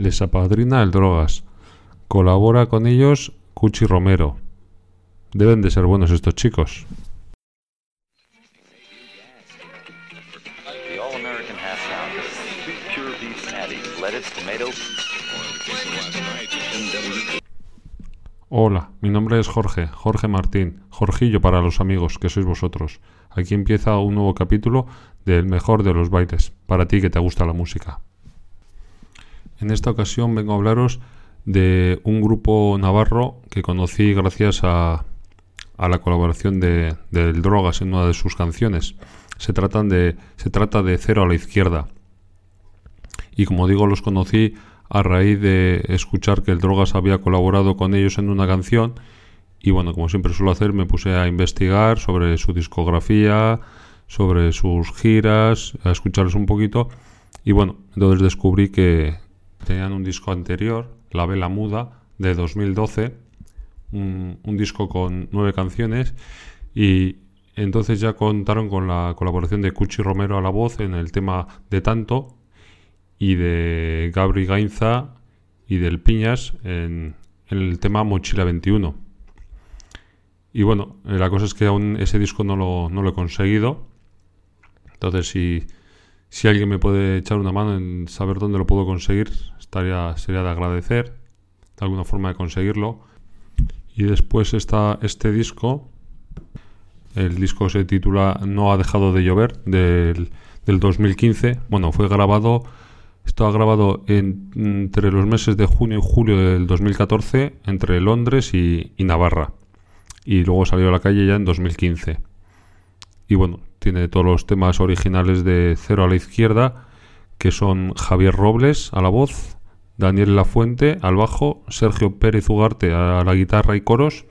les apadrina el Drogas. Colabora con ellos Cuchi Romero. Deben de ser buenos estos chicos. Hola, mi nombre es Jorge, Jorge Martín, Jorgillo para los amigos que sois vosotros. Aquí empieza un nuevo capítulo del mejor de los bailes, para ti que te gusta la música. En esta ocasión vengo a hablaros de un grupo navarro que conocí gracias a, a la colaboración de, del Drogas en una de sus canciones. Se, tratan de, se trata de Cero a la Izquierda. Y como digo, los conocí a raíz de escuchar que el Drogas había colaborado con ellos en una canción y bueno, como siempre suelo hacer, me puse a investigar sobre su discografía, sobre sus giras, a escucharles un poquito y bueno, entonces descubrí que tenían un disco anterior, La Vela Muda, de 2012, un, disco con nueve canciones y entonces ya contaron con la colaboración de Cuchi Romero a la voz en el tema de Tanto y de Gabri Gainza y del Piñas en, el tema Mochila 21. Y bueno, la cosa es que aún ese disco no lo, no lo he conseguido. Entonces, si, si alguien me puede echar una mano en saber dónde lo puedo conseguir, estaría, sería de agradecer de alguna forma de conseguirlo. Y después está este disco. El disco se titula No ha dejado de llover del, del 2015. Bueno, fue grabado esto grabado en, entre los meses de junio y julio del 2014 entre Londres y, y, Navarra. Y luego salió a la calle ya en 2015. Y bueno, tiene todos los temas originales de Cero a la Izquierda, que son Javier Robles a la voz, Daniel Lafuente al bajo, Sergio Pérez Ugarte a la guitarra y coros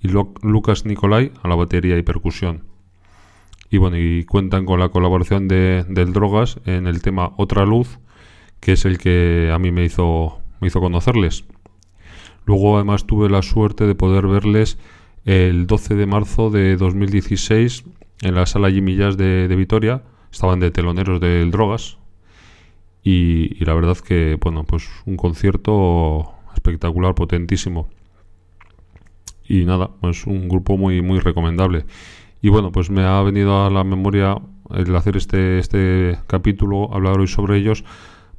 y Lu Lucas Nicolai a la batería y percusión. Y bueno, y cuentan con la colaboración de, del Drogas en el tema Otra Luz, que es el que a mí me hizo, me hizo conocerles. Luego además tuve la suerte de poder verles el 12 de marzo de 2016 en la sala Jimmy de, Vitoria. Estaban de teloneros del Drogas. Y, y, la verdad que, bueno, pues un concierto espectacular, potentísimo. Y nada, pues un grupo muy, muy recomendable. Y bueno, pues me ha venido a la memoria el hacer este, este capítulo, hablar hoy sobre ellos,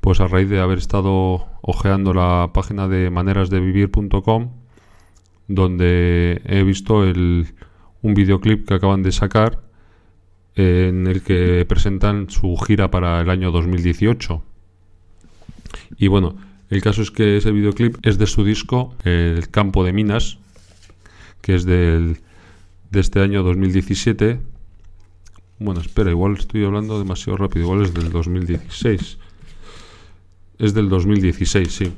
pues a raíz de haber estado ojeando la página de manerasdevivir.com, donde he visto el, un videoclip que acaban de sacar en el que presentan su gira para el año 2018. Y bueno, el caso es que ese videoclip es de su disco El Campo de Minas, que es del, de este año 2017. Bueno, espera, igual estoy hablando demasiado rápido, igual es del 2016. Es del 2016, sí.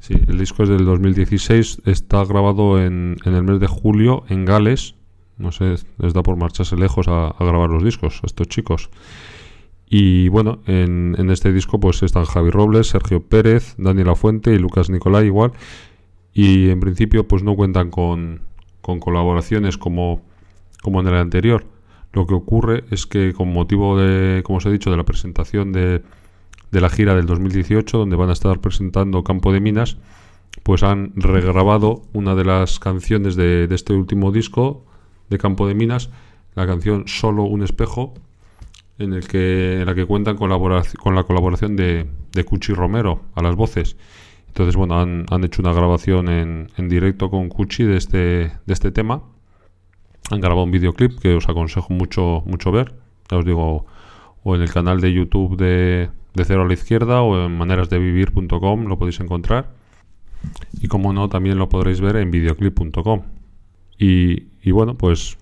Sí, el disco es del 2016. Está grabado en, en, el mes de julio en Gales. No sé, les da por marcharse lejos a, a grabar los discos estos chicos. Y bueno, en, en, este disco pues están Javi Robles, Sergio Pérez, Daniela Fuente y Lucas Nicolai igual. Y en principio pues no cuentan con, con colaboraciones como, como en el anterior. Lo que ocurre es que con motivo de, como os he dicho, de la presentación de de la gira del 2018, donde van a estar presentando Campo de Minas, pues han regrabado una de las canciones de, este último disco de Campo de Minas, la canción Solo un espejo, en, el que, en la que cuentan con la colaboración de, de Cuchi Romero a las voces. Entonces, bueno, han, han hecho una grabación en, en, directo con Cuchi de este, de este tema. Han grabado un videoclip que os aconsejo mucho, mucho ver. Ya os digo, o en el canal de YouTube de, de cero a la izquierda o en manerasdevivir.com lo podéis encontrar. Y como no, también lo podréis ver en videoclip.com. Y, y, bueno, pues,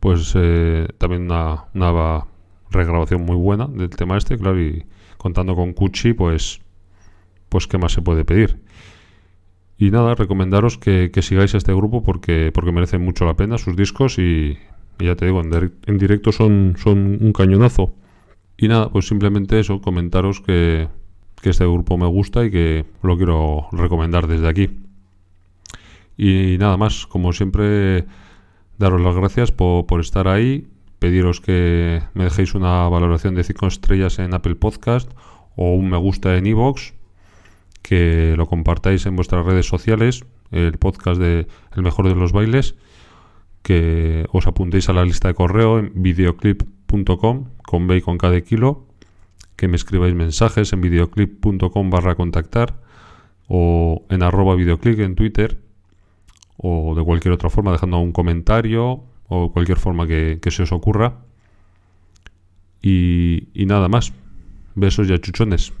pues eh, también una, una, regrabación muy buena del tema este, claro, y contando con Cuchi, pues, pues qué más se puede pedir. Y nada, recomendaros que, que sigáis este grupo porque, porque merecen mucho la pena sus discos y, y ya te digo, en, en directo son, son un cañonazo. Y nada, pues simplemente eso, comentaros que, que, este grupo me gusta y que lo quiero recomendar desde aquí. Y nada más, como siempre, daros las gracias por, por estar ahí, pediros que me dejéis una valoración de 5 estrellas en Apple Podcast o un me gusta en iVoox que lo compartáis en vuestras redes sociales, el podcast de El mejor de los bailes, que os apuntéis a la lista de correo en videoclip.com con B y con cada kilo, que me escribáis mensajes en videoclip.com barra contactar o en arroba videoclip en Twitter o de cualquier otra forma dejando un comentario o cualquier forma que, que se os ocurra. Y, y nada más. Besos y achuchones.